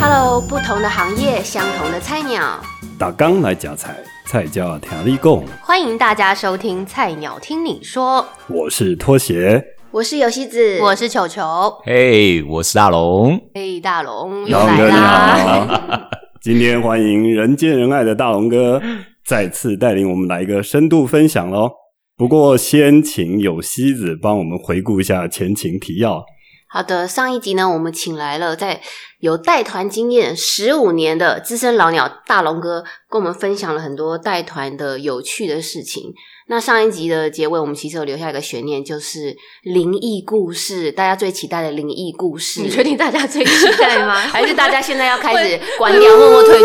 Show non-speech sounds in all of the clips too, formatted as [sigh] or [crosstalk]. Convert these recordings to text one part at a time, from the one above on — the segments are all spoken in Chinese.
Hello，不同的行业，相同的菜鸟，打刚来夹菜，菜叫听你讲。欢迎大家收听《菜鸟听你说》，我是拖鞋，我是游戏子，我是球球。嘿，我是大龙。嘿，大龙又来大龙哥你啦！好，[laughs] 今天欢迎人见人爱的大龙哥再次带领我们来一个深度分享喽。不过先请有希子帮我们回顾一下前情提要。好的，上一集呢，我们请来了在有带团经验十五年的资深老鸟大龙哥，跟我们分享了很多带团的有趣的事情。那上一集的结尾，我们其实有留下一个悬念，就是灵异故事，大家最期待的灵异故事。你确定大家最期待吗？[laughs] 还是大家现在要开始关掉，默默退出？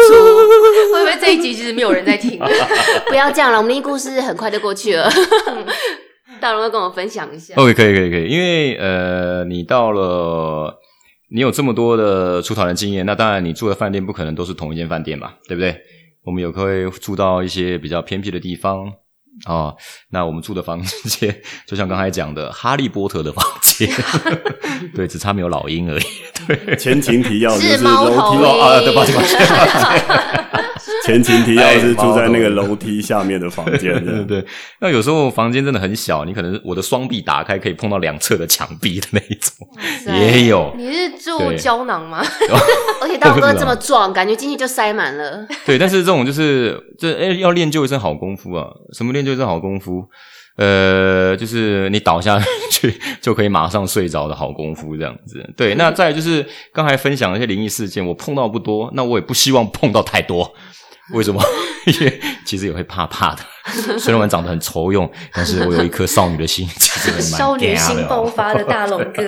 会不会这一集其实没有人在听？[laughs] 不要这样了，我们灵异故事很快就过去了。[laughs] [laughs] 大龙哥跟我分享一下。OK，可以，可以，可以。因为呃，你到了，你有这么多的出团的经验，那当然你住的饭店不可能都是同一间饭店嘛，对不对？我们有会住到一些比较偏僻的地方啊、那我们住的房间，[laughs] 就像刚才讲的，哈利波特的房间，[laughs] 对，只差没有老鹰而已。对，前情提要就是楼梯头鹰啊，对，抱歉，抱歉。[laughs] 前情提要是住在那个楼梯下面的房间对对。对，那有时候房间真的很小，你可能我的双臂打开可以碰到两侧的墙壁的那一种，也有。你是住胶囊吗？而且大龙哥这么壮，感觉进去就塞满了。对，但是这种就是这哎、要练就一身好功夫啊！什么练就是好功夫？呃，就是你倒下去 [laughs] 就可以马上睡着的好功夫，这样子。对，那再就是刚才分享的一些灵异事件，我碰到不多，那我也不希望碰到太多。为什么？[laughs] 因为其实也会怕怕的。虽然我长得很丑勇，但是我有一颗少女的心，其实也蛮 [laughs] 少女心爆发的大龙哥，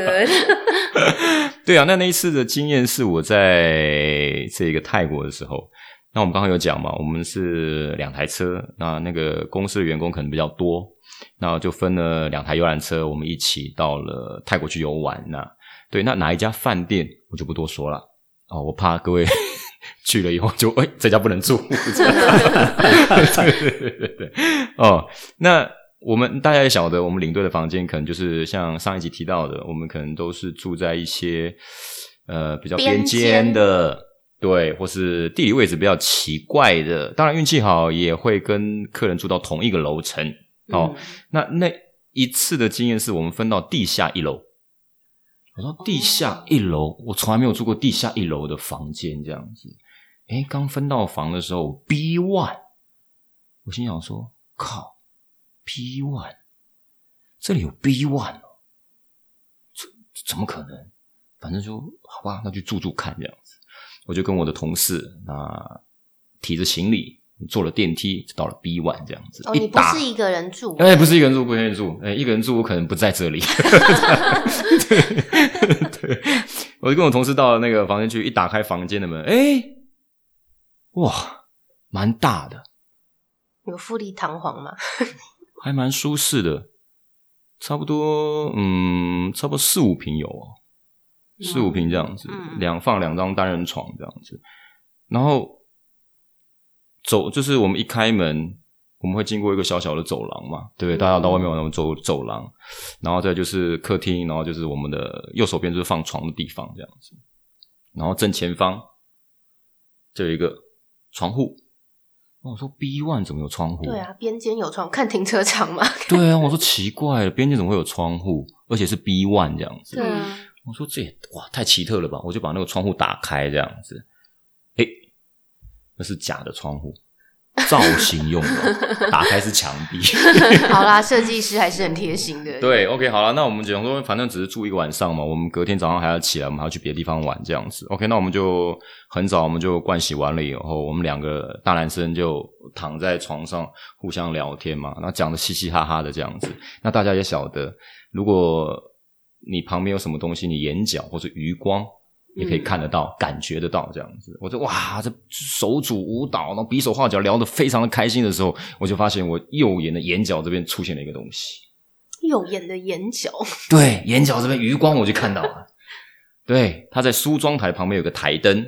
对啊，那那一次的经验是我在这个泰国的时候，那我们刚刚有讲嘛，我们是两台车，那那个公司的员工可能比较多，那就分了两台游览车，我们一起到了泰国去游玩。那对，那哪一家饭店我就不多说了哦，我怕各位 [laughs] 去了以后就哎、这家不能住，[laughs] 对对对对对哦，那。我们大家也晓得，我们领队的房间可能就是像上一集提到的，我们可能都是住在一些呃比较边间的，对，或是地理位置比较奇怪的。当然运气好，也会跟客人住到同一个楼层。哦，那那一次的经验是我们分到地下一楼。我说地下一楼，我从来没有住过地下一楼的房间这样子。哎，刚分到房的时候，B one，我心想说，靠。B one，这里有 B one 哦，这这怎么可能？反正就好吧，那就住住看这样子。我就跟我的同事啊提着行李坐了电梯，到了 B one 这样子。哦，你不是一个人住，哎，不是一个人住，不是一个人住，哎，一个人住我可能不在这里。[laughs] 对对，我就跟我同事到了那个房间去，一打开房间的门，哎，哇，蛮大的，有富丽堂皇吗？还蛮舒适的，差不多，嗯，差不多四五平有哦，四五平这样子，嗯两放两张单人床这样子，然后走就是我们一开门，我们会经过一个小小的走廊嘛，对不对？大家到外面往那走走廊，然后再就是客厅，然后就是我们的右手边就是放床的地方这样子，然后正前方就有一个窗户。我说 B one 怎么有窗户？对啊，边间有窗，看停车场嘛。[laughs] 对啊，我说奇怪了，边间怎么会有窗户，而且是 B one 这样子？对啊，我说这也哇太奇特了吧！我就把那个窗户打开这样子，哎，那是假的窗户，造型用的，打开是墙壁。[laughs] 好啦，设计师还是很贴心的。对，OK，好了，那我们讲说，反正只是住一个晚上嘛，我们隔天早上还要起来，我们还要去别的地方玩这样子。OK，那我们就很早，我们就盥洗完了以后，我们两个大男生就躺在床上互相聊天嘛，然后讲的嘻嘻哈哈的这样子。那大家也晓得，如果你旁边有什么东西，你眼角或者余光。也可以看得到、感觉得到这样子。我就哇，这手舞舞蹈，然后比手画脚，聊得非常的开心的时候，我就发现我右眼的眼角这边出现了一个东西。右眼的眼角，对，眼角这边余光我就看到了。对，他在梳妆台旁边有个台灯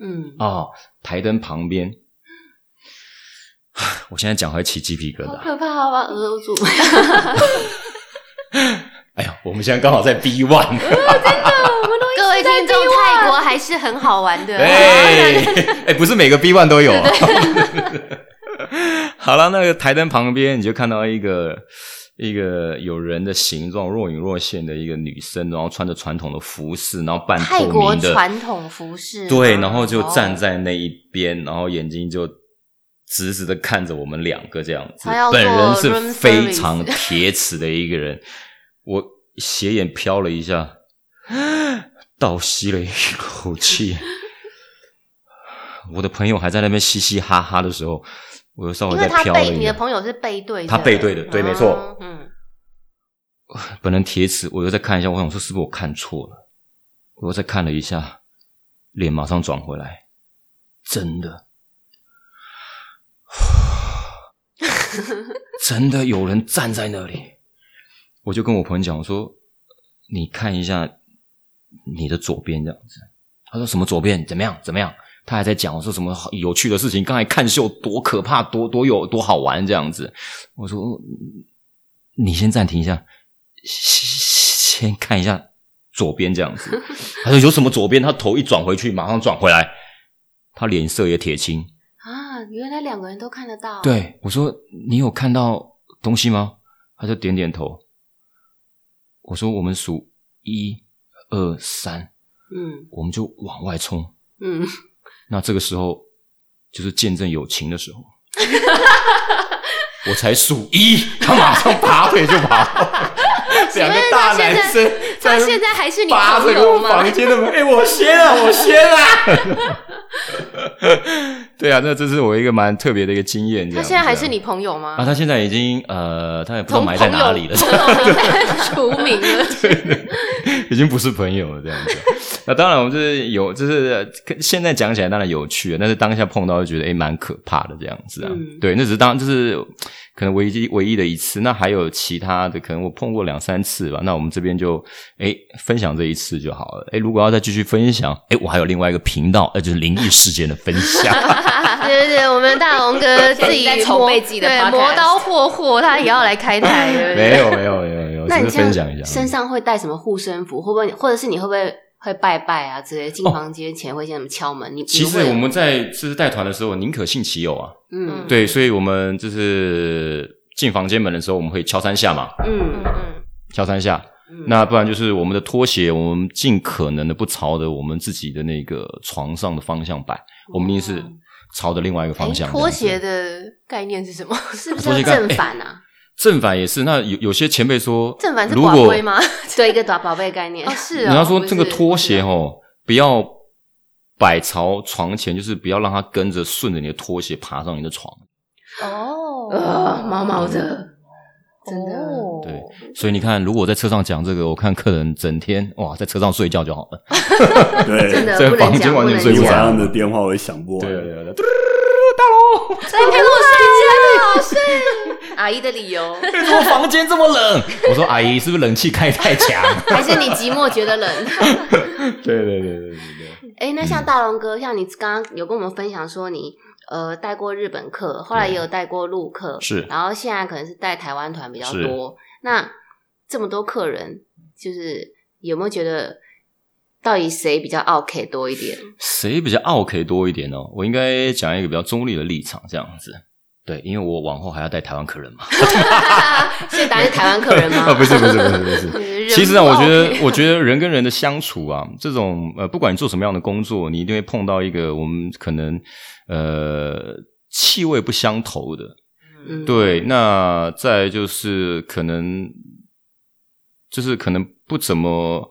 嗯，哦，台灯旁边，[sighs] 我现在讲还起鸡皮疙瘩。好可怕，好吧，额住。[laughs] 哎呀，我们现在刚好在 B one [laughs] 真的我们都。各位听众，泰国还是很好玩的。哎 [laughs] 哎，不是每个 B one 都有。[laughs] 好了，那个台灯旁边你就看到一个一个有人的形状若隐若现的一个女生，然后穿着传统的服饰，然后半泰透明的。国传统服饰吗，对，然后就站哦在那一边，然后眼睛就直直的看着我们两个这样子。本人是非常铁齿的一个人，我斜眼瞟了一下，倒吸了一口气。我的朋友还在那边嘻嘻哈哈的时候，我又稍微再瞟了一下。朋友是背对的，他背对的对没错嗯，[sighs] 本人铁齿，我又再看一下，我想说是不是我看错了？我又再看了一下，脸马上转回来，真的，[laughs] 真的有人站在那里。我就跟我朋友讲，我说你看一下你的左边这样子。他说什么左边怎么样怎么样？他还在讲我说什么好有趣的事情，刚才看秀多可怕，多多有多好玩这样子。我说你先暂停一下，先先看一下左边这样子。他说有什么左边？他头一转回去，马上转回来，他脸色也铁青。啊，原来两个人都看得到。，对我说：“你有看到东西吗？”他就点点头。我说：“我们数一二三，嗯我们就往外冲。嗯，那这个时候就是见证友情的时候。[laughs] 我才数一，他马上拔腿就跑。[laughs] 两个大男生他现在还是你朋友吗？房间的门，哎、我先啊，我先啊！[laughs] [laughs] 对啊，那这是我一个蛮特别的一个经验。他样现在还是你朋友吗？啊，他现在已经呃，他也不知道埋在哪里了，除 [laughs] 名了。[laughs] 已经不是朋友了这样子。那当然，我们就是有，就是现在讲起来当然有趣，但是当下碰到就觉得诶蛮可怕的这样子啊。嗯对，那只是当就是可能唯一唯一的一次。那还有其他的，可能我碰过两三次吧。那我们这边就哎分享这一次就好了。哎如果要再继续分享，哎我还有另外一个频道，呃，就是灵异事件的分享。[laughs] 对对对，我们大龙哥自己 [laughs] 在筹备自己的对磨刀霍霍，他也要来开台，对不对？没有没有没有没有，只那你这样是分享一下。身上会带什么护身符？会不会，或者是你会不会会拜拜啊之类？进哦房间前会先什么敲门？你其实我们在就是带团的时候，宁可信其有啊。嗯对，所以我们就是进房间门的时候，我们会敲三下嘛，嗯嗯嗯，敲三下。嗯那不然就是我们的拖鞋，我们尽可能的不朝着我们自己的那个床上的方向摆，我们一定是朝着另外一个方向。哎拖鞋的概念是什么？[laughs] 是不是正反啊？正反也是。那有有些前辈说，正反是宝龟吗？[laughs] 对，一个宝宝贝概念哦，。是人啊，家说这个拖鞋哦，不要摆朝床前，就是不要让它跟着顺着你的拖鞋爬上你的床。哦呃，毛毛的，真的。哦对，所以你看，如果我在车上讲这个，我看客人整天哇在车上睡觉就好了。[laughs] 对，真的在房间完全睡不着的电话也响不完。对对对，在陪我睡觉，阿姨的理由，为什么房间这么冷？我说阿姨，是不是冷气开太强？还是你寂寞觉得冷？[laughs] 对对对对对对。哎，那像大龙哥，像你刚刚有跟我们分享说你呃带过日本客，后来也有带过陆客，是然后现在可能是带台湾团比较多。那这么多客人，就是有没有觉得到底谁比较 OK 多一点？谁比较 OK 多一点呢？我应该讲一个比较中立的立场，这样子。对，因为我往后还要带台湾客人嘛。所以答案是台湾客人吗？[laughs] 啊，不是不是不是不是。[laughs] 其实啊，我觉得我觉得人跟人的相处啊，这种呃，不管你做什么样的工作，你一定会碰到一个我们可能呃气味不相投的。嗯，对，那再就是可能就是可能不怎么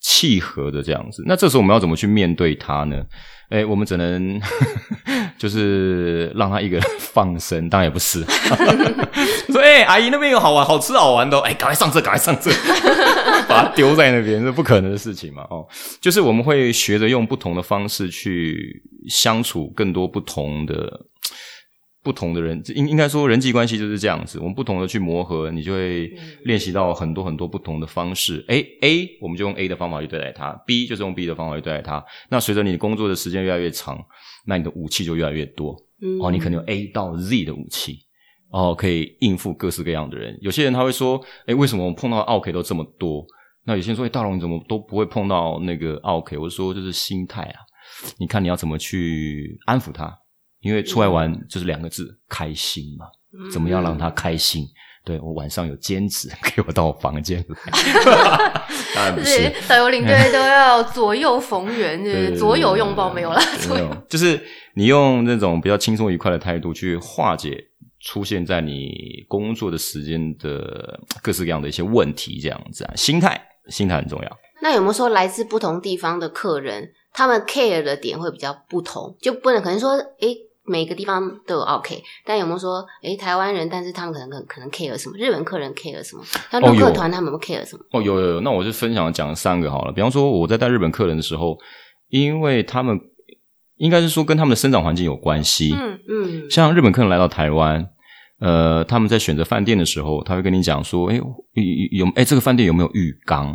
契合的这样子。那这时候我们要怎么去面对他呢？哎，我们只能 [laughs] 就是让他一个人放生，当然也不是。[laughs] 说哎，阿姨那边有好玩、好吃、好玩的、哎，赶快上车，赶快上车，[laughs] 把它丢在那边，是不可能的事情嘛。哦，就是我们会学着用不同的方式去相处更多不同的。不同的人，应应该说人际关系就是这样子，我们不同的去磨合，你就会练习到很多很多不同的方式。A A，我们就用 A 的方法去对待它；B 就是用 B 的方法去对待它。那随着你工作的时间越来越长，那你的武器就越来越多。嗯哦，你可能有 A 到 Z 的武器。哦，可以应付各式各样的人。有些人他会说，哎，为什么我碰到奥 K 都这么多？那有些人说，哎，大龙你怎么都不会碰到那个奥 K？我说就是心态啊，你看你要怎么去安抚他，因为出来玩就是两个字，开心嘛。怎么样让他开心？对我晚上有兼职，[laughs] 给我到我房间来。[laughs] 当然不是，导游领队都要左右逢源，就是左右拥抱没有啦。[laughs] 没有，就是你用那种比较轻松愉快的态度去化解出现在你工作的时间的各式各样的一些问题，这样子啊，心态，心态很重要。那有没有说来自不同地方的客人，他们 care 的点会比较不同？就不能可能说，诶。每个地方都有 OK，但有没有说，诶台湾人，但是他们可能可可能 care 什么？日本客人 care 什么？像陆客团他们 care 什么？哦，有有有，那我就分享讲三个好了。比方说，我在带日本客人的时候，因为他们应该是说跟他们的生长环境有关系。嗯嗯，像日本客人来到台湾，呃，他们在选择饭店的时候，他会跟你讲说，哎有有诶这个饭店有没有浴缸？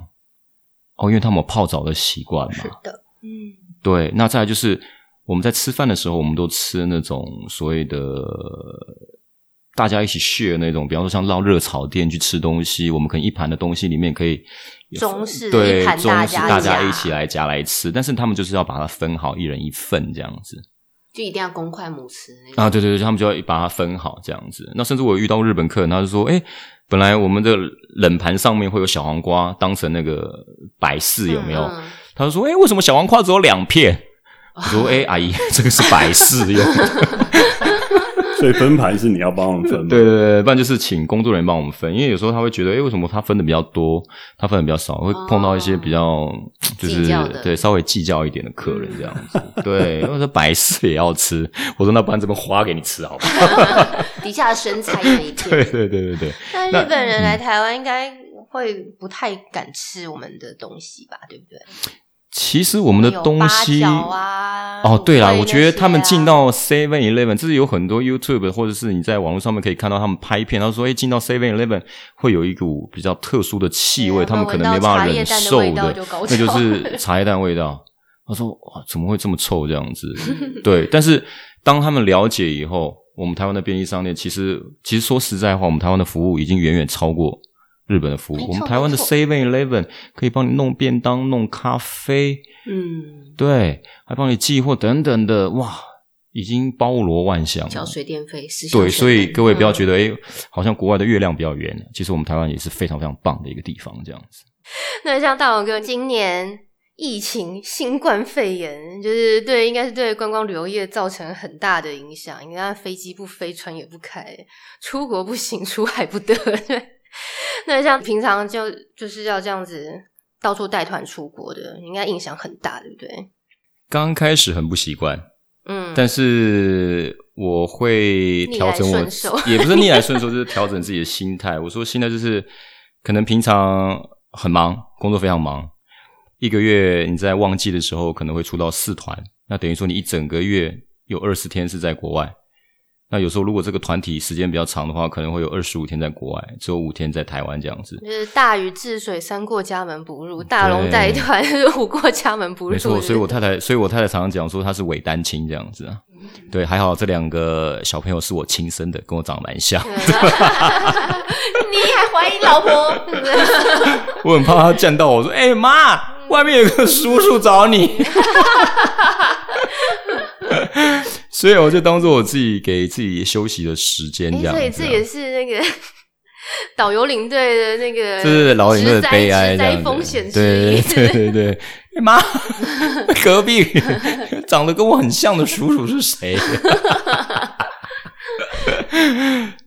哦，因为他们有泡澡的习惯嘛。是的，嗯，对。那再来就是。我们在吃饭的时候，我们都吃那种所谓的大家一起 share 那种，比方说像到热炒店去吃东西，我们可能一盘的东西里面可以中式对中式大家一起来夹来吃，但是他们就是要把它分好，一人一份这样子，就一定要公筷母匙啊！对对对，他们就要把它分好这样子。那甚至我遇到日本客人，他就说：“哎，本来我们的冷盘上面会有小黄瓜当成那个摆饰，有没有？”他就说：“哎，为什么小黄瓜只有两片？”我说：“哎，阿姨，[laughs] 这个是摆饰用的，[laughs] 所以分盘是你要帮我们分。对对对，不然就是请工作人员帮我们分。因为有时候他会觉得，哎，为什么他分的比较多，他分的比较少，会碰到一些比较就是对稍微计较一点的客人这样子。[laughs] 对，因为说白事也要吃，我说那不然这么花给你吃好不好？底下的生菜那一片。对对对对对。那日本人来台湾应该会不太敢吃我们的东西吧？对不对？”其实我们的东西哦，对啦，我觉得他们进到 Seven Eleven，这是有很多 YouTube 或者是你在网络上面可以看到他们拍片，他说：“哎，进到 Seven Eleven 会有一股比较特殊的气味，他们可能没办法忍受的，那就是 [laughs] 茶叶蛋味道。”他说：“哇，怎么会这么臭这样子？” [laughs] 对，但是当他们了解以后，我们台湾的便利商店其实，其实说实在话，我们台湾的服务已经远远超过。日本的服务，我们台湾的 Seven Eleven 可以帮你弄便当、弄咖啡，嗯，对，还帮你寄货等等的，哇，已经包罗万象。交水电费，对，所以各位不要觉得，哎，好像国外的月亮比较圆，其实我们台湾也是非常非常棒的一个地方，这样子。那像大王哥，今年疫情新冠肺炎，就是对，应该是对观光旅游业造成很大的影响。你看，飞机不飞，船也不开，出国不行，出海不得。[laughs] 那像平常就就是要这样子到处带团出国的，应该影响很大，对不对？刚开始很不习惯，嗯，但是我会调整我，也不是逆来顺受，[laughs] 就是调整自己的心态。我说心态就是可能平常很忙，工作非常忙，一个月你在旺季的时候可能会出到四团，那等于说你一整个月有二十天是在国外。那有时候，如果这个团体时间比较长的话，可能会有二十五天在国外，只有五天在台湾这样子。就是大禹治水，三过家门不入；大龙带团，五过家门不入。没错，所以我太太，所以我太太常常讲说，她是伪单亲这样子啊。对，还好这两个小朋友是我亲生的，跟我长得蛮像。[laughs] 你还怀疑老婆？[laughs] 我很怕他见到我说：“哎妈，外面有个叔叔找你。” [laughs] 所以我就当做我自己给自己休息的时间这样。所以这也是那个 [laughs] 导游领队的那个，就是老领队的悲哀，这风险对对对对。[laughs] 妈，隔壁 [laughs] 长得跟我很像的叔叔是谁？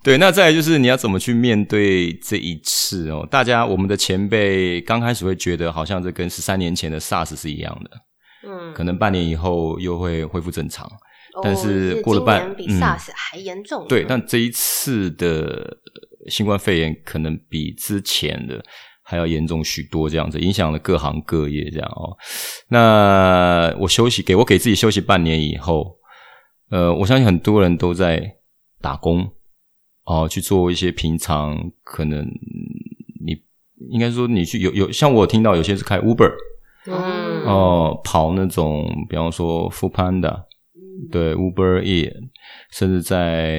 对，那再来就是你要怎么去面对这一次哦？大家我们的前辈刚开始会觉得好像这跟十三年前的 SARS 是一样的，嗯，可能半年以后又会恢复正常。但是过了半，比 SARS 还严重。对，但这一次的新冠肺炎可能比之前的还要严重许多，这样子影响了各行各业，这样哦。那我休息，给我给自己休息半年以后，呃，我相信很多人都在打工哦，去做一些平常可能你应该说你去有有像我听到有些是开 Uber，嗯，哦，跑那种比方说 Food Panda。对 Uber E，甚至在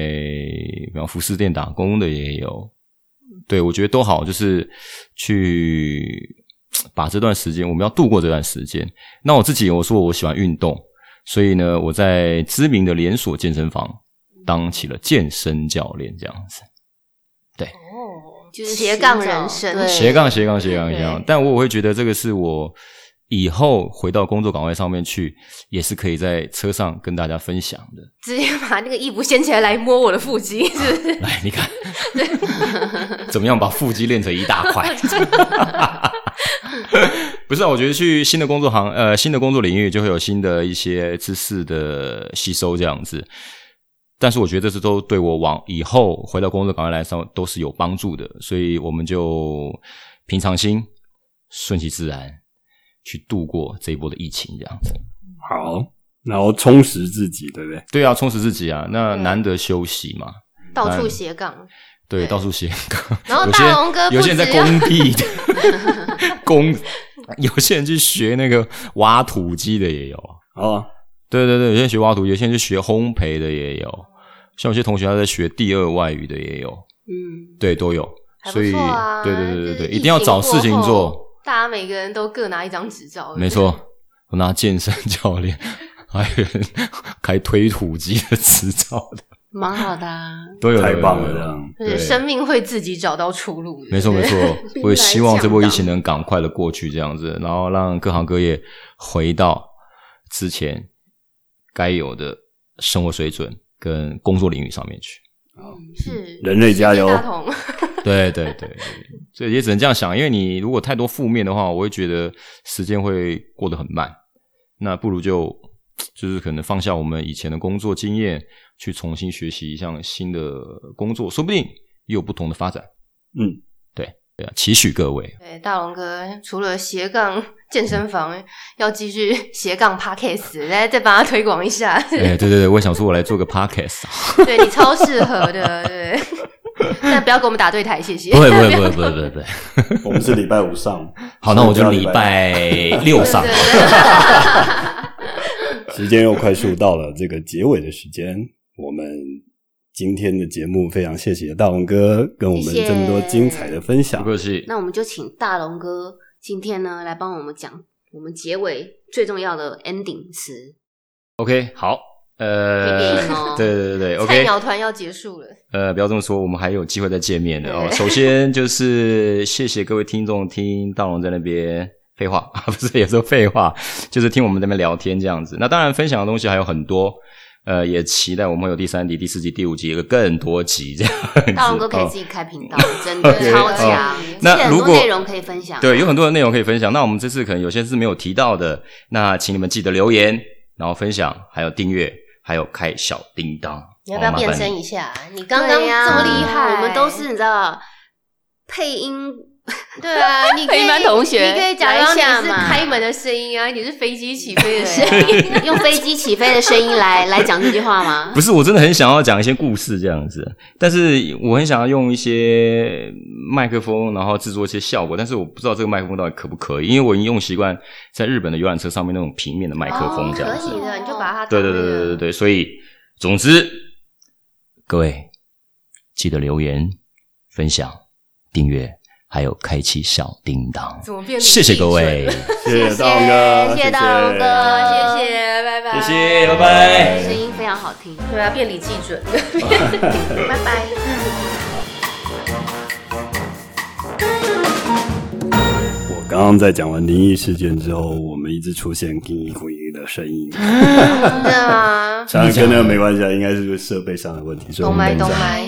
比方服饰店打工的也有。对我觉得都好，就是去把这段时间，我们要度过这段时间。那我自己我说我喜欢运动，所以呢，我在知名的连锁健身房当起了健身教练，这样子。哦，就是斜杠人生，斜杠斜杠斜杠斜杠对，但我会觉得这个是我以后回到工作岗位上面去，也是可以在车上跟大家分享的。直接把那个衣服掀起来来摸我的腹肌，是不是？[laughs] 来，你看，[laughs] 怎么样把腹肌练成一大块？[laughs] 不是啊，我觉得去新的工作行，呃，新的工作领域就会有新的一些知识的吸收，这样子。但是我觉得这是都对我往以后回到工作岗位来说都是有帮助的，所以我们就平常心、顺其自然去度过这一波的疫情，这样子。好，然后充实自己，对不对？对啊，充实自己啊，那对难得休息嘛。到处斜杠，对，到处斜杠。然后有些大龙哥有些人在工地的 [laughs] 工，有些人去学那个挖土机的也有。啊，对对对，有些人学挖土，有些人去学烘焙的也有。像有些同学他在学第二外语的也有，嗯，对，都有。所以，对对对对对，一定要找事情做。大家每个人都各拿一张执照，没错，我拿健身教练，[laughs] 还有人开推土机的执照的，蛮好的啊。[laughs] 都有。太棒了这样对，生命会自己找到出路的。没错没错，[laughs] 我也希望这波疫情能赶快的过去，这样子，然后让各行各业回到之前该有的生活水准跟工作领域上面去。是人类加油！大同，对对对，对所以也只能这样想，因为你如果太多负面的话，我会觉得时间会过得很慢。那不如就就是可能放下我们以前的工作经验，去重新学习一项新的工作，说不定又有不同的发展。嗯，对对啊，期许各位。对大龙哥除了斜杠健身房，要继续斜杠 podcast，再再帮他推广一下。哎，对对对，我也想说，我来做个 podcast 啊。[laughs] 对你超适合的，对。[laughs] 但不要跟我们打对台，谢谢。不会不会不会不会不会不会。[laughs] 我们是礼拜五上，好，那我就礼拜六上。[laughs] 时间又快速到了这个结尾的时间，我们今天的节目非常谢谢大龙哥跟我们这么多精彩的分享不。客气。那我们就请大龙哥今天呢来帮我们讲我们结尾最重要的 ending 词。OK，好，呃 [laughs] 对对对对 [laughs] 菜鸟团要结束了，呃，不要这么说，我们还有机会再见面的 [laughs] 哦。首先就是谢谢各位听众听大龙在那边废话，不是也说废话，就是听我们在那边聊天这样子。那当然分享的东西还有很多，呃，也期待我们会有第三集、第四集、第五集，有更多集这样子。大龙哥可以哦自己开频道，真的超强那如果多内容可以分享，对，有很多的内容可以分享。那我们这次可能有些是没有提到的，那请你们记得留言，然后分享，还有订阅，还有开小叮当。你要不要变身一下？你刚刚这么厉害，我们都是你知道配音 [laughs] 对啊，你可以班同学你可以假装你是来一下嘛开门的声音啊，你是飞机起飞的声音。对 [laughs] 用飞机起飞的声音来 [laughs] 来讲这句话吗？不是，我真的很想要讲一些故事这样子，但是我很想要用一些麦克风，然后制作一些效果，但是我不知道这个麦克风到底可不可以，因为我已经用习惯在日本的游览车上面那种平面的麦克风这样子。可以的，你就把它对对对对对对，所以总之，各位记得留言、分享、订阅，还有开启小叮当。怎么变？谢谢各位，谢谢大龙哥，谢谢大龙哥谢谢，拜拜，谢谢，拜拜。声音非常好听，对啊，变李记准，[laughs] 拜拜。我刚刚在讲完灵异事件之后，我们一直出现“叮一咕一”的声音，[laughs] 真的吗？当然跟那个没关系啊，应该是设备上的问题，所以我懂麦懂。麦。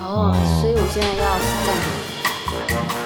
哦，所以我现在要暂停。Thank you.